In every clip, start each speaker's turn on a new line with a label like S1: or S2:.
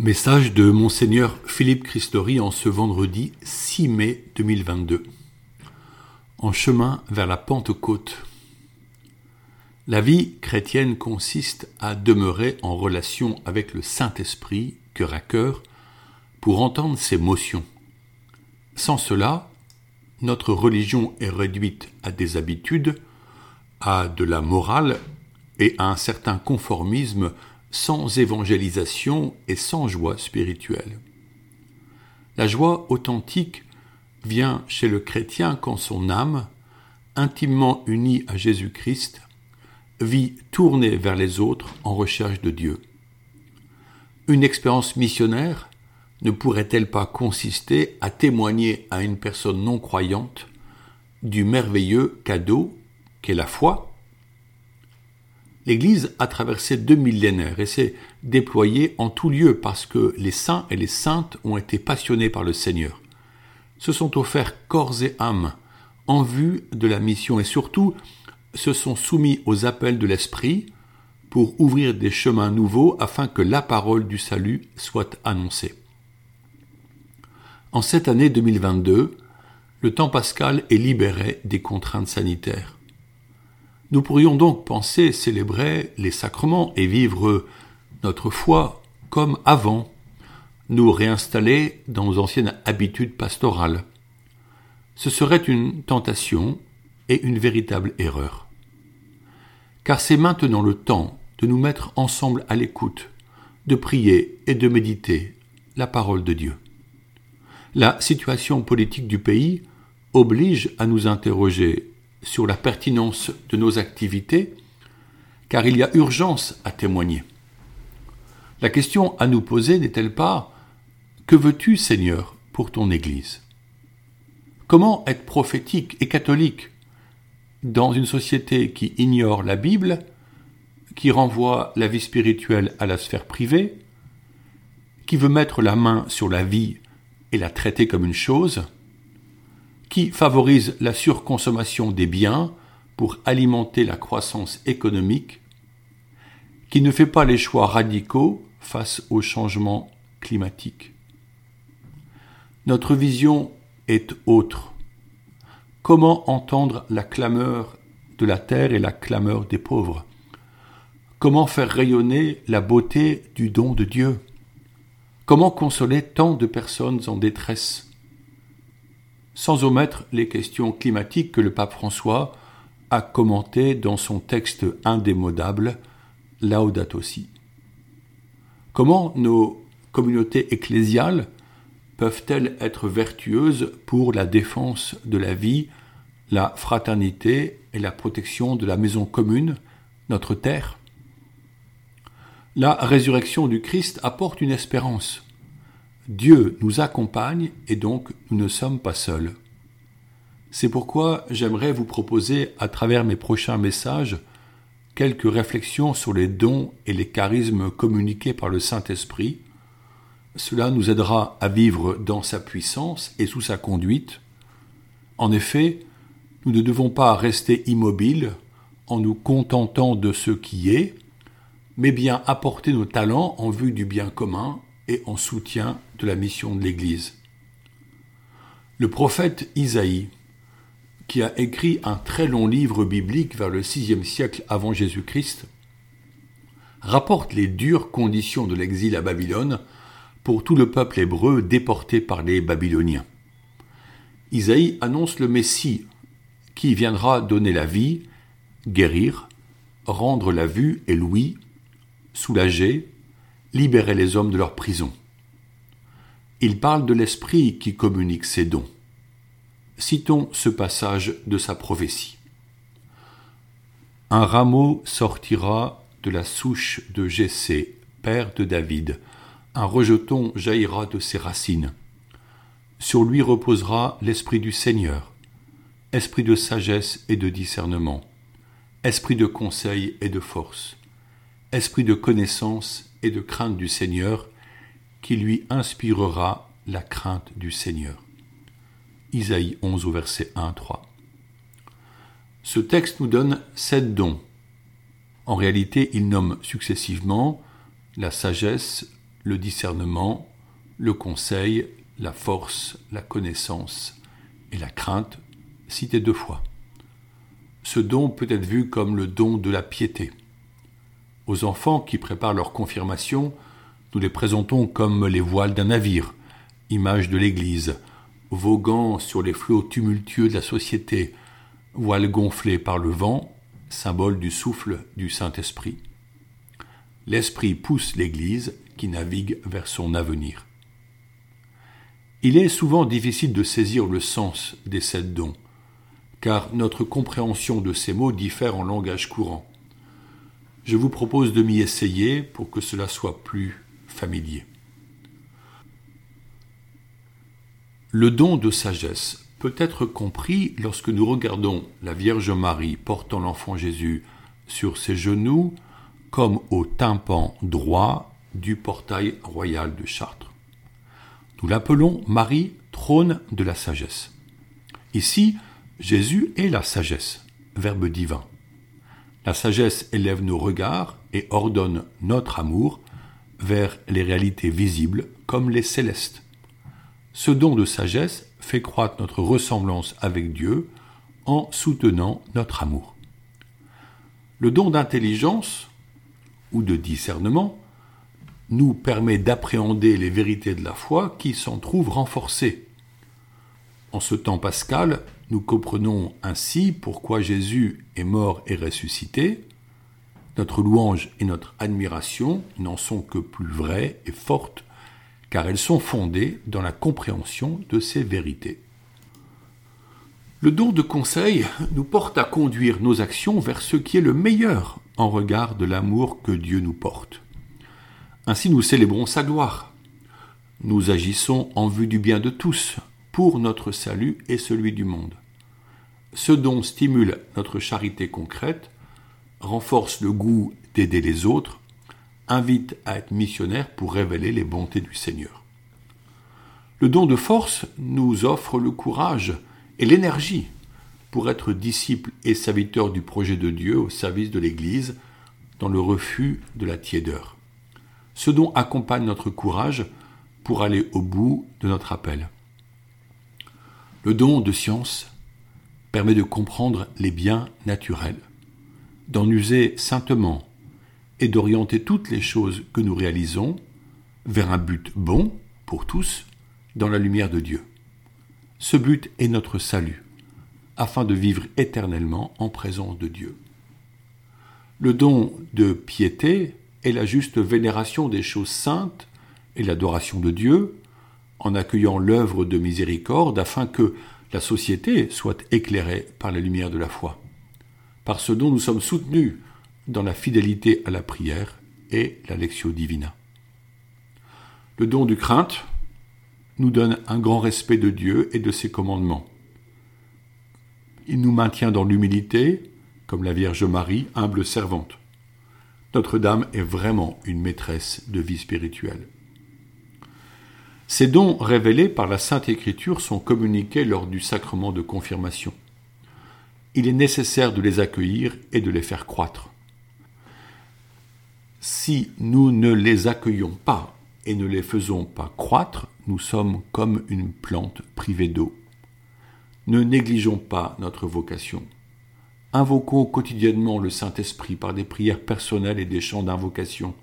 S1: Message de Monseigneur Philippe Christori en ce vendredi 6 mai 2022. En chemin vers la Pentecôte. La vie chrétienne consiste à demeurer en relation avec le Saint-Esprit, cœur à cœur, pour entendre ses motions. Sans cela, notre religion est réduite à des habitudes, à de la morale et à un certain conformisme sans évangélisation et sans joie spirituelle. La joie authentique vient chez le chrétien quand son âme, intimement unie à Jésus-Christ, vit tournée vers les autres en recherche de Dieu. Une expérience missionnaire ne pourrait-elle pas consister à témoigner à une personne non croyante du merveilleux cadeau qu'est la foi? L'Église a traversé deux millénaires et s'est déployée en tout lieu parce que les saints et les saintes ont été passionnés par le Seigneur, se sont offerts corps et âme en vue de la mission et surtout se sont soumis aux appels de l'Esprit pour ouvrir des chemins nouveaux afin que la parole du salut soit annoncée. En cette année 2022, le temps pascal est libéré des contraintes sanitaires. Nous pourrions donc penser célébrer les sacrements et vivre notre foi comme avant, nous réinstaller dans nos anciennes habitudes pastorales. Ce serait une tentation et une véritable erreur. Car c'est maintenant le temps de nous mettre ensemble à l'écoute, de prier et de méditer la parole de Dieu. La situation politique du pays oblige à nous interroger sur la pertinence de nos activités, car il y a urgence à témoigner. La question à nous poser n'est-elle pas Que veux-tu, Seigneur, pour ton Église? Comment être prophétique et catholique dans une société qui ignore la Bible, qui renvoie la vie spirituelle à la sphère privée, qui veut mettre la main sur la vie et la traiter comme une chose, qui favorise la surconsommation des biens pour alimenter la croissance économique, qui ne fait pas les choix radicaux face au changement climatique. Notre vision est autre. Comment entendre la clameur de la terre et la clameur des pauvres? Comment faire rayonner la beauté du don de Dieu? Comment consoler tant de personnes en détresse? Sans omettre les questions climatiques que le pape François a commentées dans son texte indémodable Laudato Si. Comment nos communautés ecclésiales peuvent-elles être vertueuses pour la défense de la vie, la fraternité et la protection de la maison commune, notre terre? La résurrection du Christ apporte une espérance. Dieu nous accompagne et donc nous ne sommes pas seuls. C'est pourquoi j'aimerais vous proposer, à travers mes prochains messages, quelques réflexions sur les dons et les charismes communiqués par le Saint-Esprit. Cela nous aidera à vivre dans sa puissance et sous sa conduite. En effet, nous ne devons pas rester immobiles en nous contentant de ce qui est, mais bien apporter nos talents en vue du bien commun et en soutien de la mission de l'Église. Le prophète Isaïe, qui a écrit un très long livre biblique vers le VIe siècle avant Jésus-Christ, rapporte les dures conditions de l'exil à Babylone pour tout le peuple hébreu déporté par les Babyloniens. Isaïe annonce le Messie qui viendra donner la vie, guérir, rendre la vue et l'ouïe, soulager, libérer les hommes de leur prison. Il parle de l'Esprit qui communique ses dons. Citons ce passage de sa prophétie. Un rameau sortira de la souche de Jessé, père de David. Un rejeton jaillira de ses racines. Sur lui reposera l'Esprit du Seigneur, esprit de sagesse et de discernement, esprit de conseil et de force, esprit de connaissance et de crainte du Seigneur, qui lui inspirera la crainte du Seigneur. Isaïe 11 au verset 1 3. Ce texte nous donne sept dons. En réalité, il nomme successivement la sagesse, le discernement, le conseil, la force, la connaissance et la crainte, cités deux fois. Ce don peut être vu comme le don de la piété. Aux enfants qui préparent leur confirmation, nous les présentons comme les voiles d'un navire, image de l'Église, voguant sur les flots tumultueux de la société, voiles gonflées par le vent, symbole du souffle du Saint-Esprit. L'Esprit pousse l'Église qui navigue vers son avenir. Il est souvent difficile de saisir le sens des sept dons, car notre compréhension de ces mots diffère en langage courant. Je vous propose de m'y essayer pour que cela soit plus Le don de sagesse peut être compris lorsque nous regardons la Vierge Marie portant l'enfant Jésus sur ses genoux comme au tympan droit du portail royal de Chartres. Nous l'appelons Marie, trône de la sagesse. Ici, Jésus est la sagesse, verbe divin. La sagesse élève nos regards et ordonne notre amour vers les réalités visibles comme les célestes. Ce don de sagesse fait croître notre ressemblance avec Dieu en soutenant notre amour. Le don d'intelligence ou de discernement nous permet d'appréhender les vérités de la foi qui s'en trouvent renforcées. En ce temps pascal, nous comprenons ainsi pourquoi Jésus est mort et ressuscité. Notre louange et notre admiration n'en sont que plus vraies et fortes, car elles sont fondées dans la compréhension de ces vérités. Le don de conseil nous porte à conduire nos actions vers ce qui est le meilleur en regard de l'amour que Dieu nous porte. Ainsi nous célébrons sa gloire. Nous agissons en vue du bien de tous, pour notre salut et celui du monde. Ce don stimule notre charité concrète, renforce le goût d'aider les autres, invite à être missionnaire pour révéler les bontés du Seigneur. Le don de force nous offre le courage et l'énergie pour être disciple et serviteur du projet de Dieu au service de l'Église dans le refus de la tiédeur. Ce don accompagne notre courage pour aller au bout de notre appel. Le don de science permet de comprendre les biens naturels, d'en user saintement et d'orienter toutes les choses que nous réalisons vers un but bon pour tous dans la lumière de Dieu. Ce but est notre salut, afin de vivre éternellement en présence de Dieu. Le don de piété est la juste vénération des choses saintes et l'adoration de Dieu, en accueillant l'œuvre de miséricorde afin que la société soit éclairée par la lumière de la foi. Par ce dont nous sommes soutenus dans la fidélité à la prière et la lectio divina. Le don du crainte nous donne un grand respect de Dieu et de ses commandements. Il nous maintient dans l'humilité, comme la Vierge Marie, humble servante. Notre-Dame est vraiment une maîtresse de vie spirituelle. Ces dons révélés par la Sainte Écriture sont communiqués lors du sacrement de confirmation. Il est nécessaire de les accueillir et de les faire croître. Si nous ne les accueillons pas et ne les faisons pas croître, nous sommes comme une plante privée d'eau. Ne négligeons pas notre vocation. Invoquons quotidiennement le Saint-Esprit par des prières personnelles et des chants d'invocation.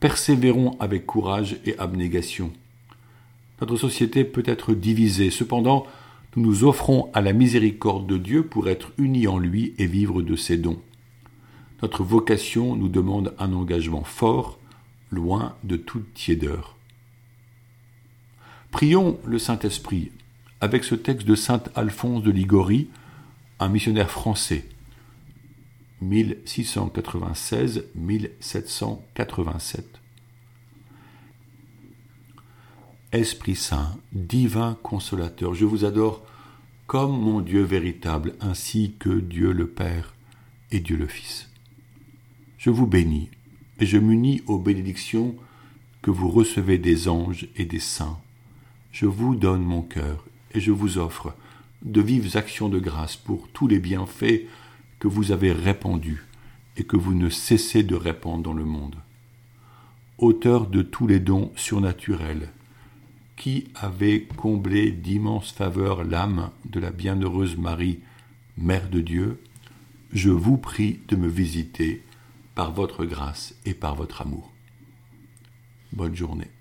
S1: Persévérons avec courage et abnégation notre société peut être divisée. Cependant, nous nous offrons à la miséricorde de Dieu pour être unis en lui et vivre de ses dons. Notre vocation nous demande un engagement fort, loin de toute tiédeur. Prions le Saint-Esprit avec ce texte de saint Alphonse de Ligorie, un missionnaire français, 1696-1787. Esprit Saint, divin consolateur, je vous adore comme mon Dieu véritable, ainsi que Dieu le Père et Dieu le Fils. Je vous bénis et je m'unis aux bénédictions que vous recevez des anges et des saints. Je vous donne mon cœur et je vous offre de vives actions de grâce pour tous les bienfaits que vous avez répandus et que vous ne cessez de répandre dans le monde auteur de tous les dons surnaturels, qui avait comblé d'immenses faveurs l'âme de la bienheureuse Marie, Mère de Dieu, je vous prie de me visiter par votre grâce et par votre amour. Bonne journée.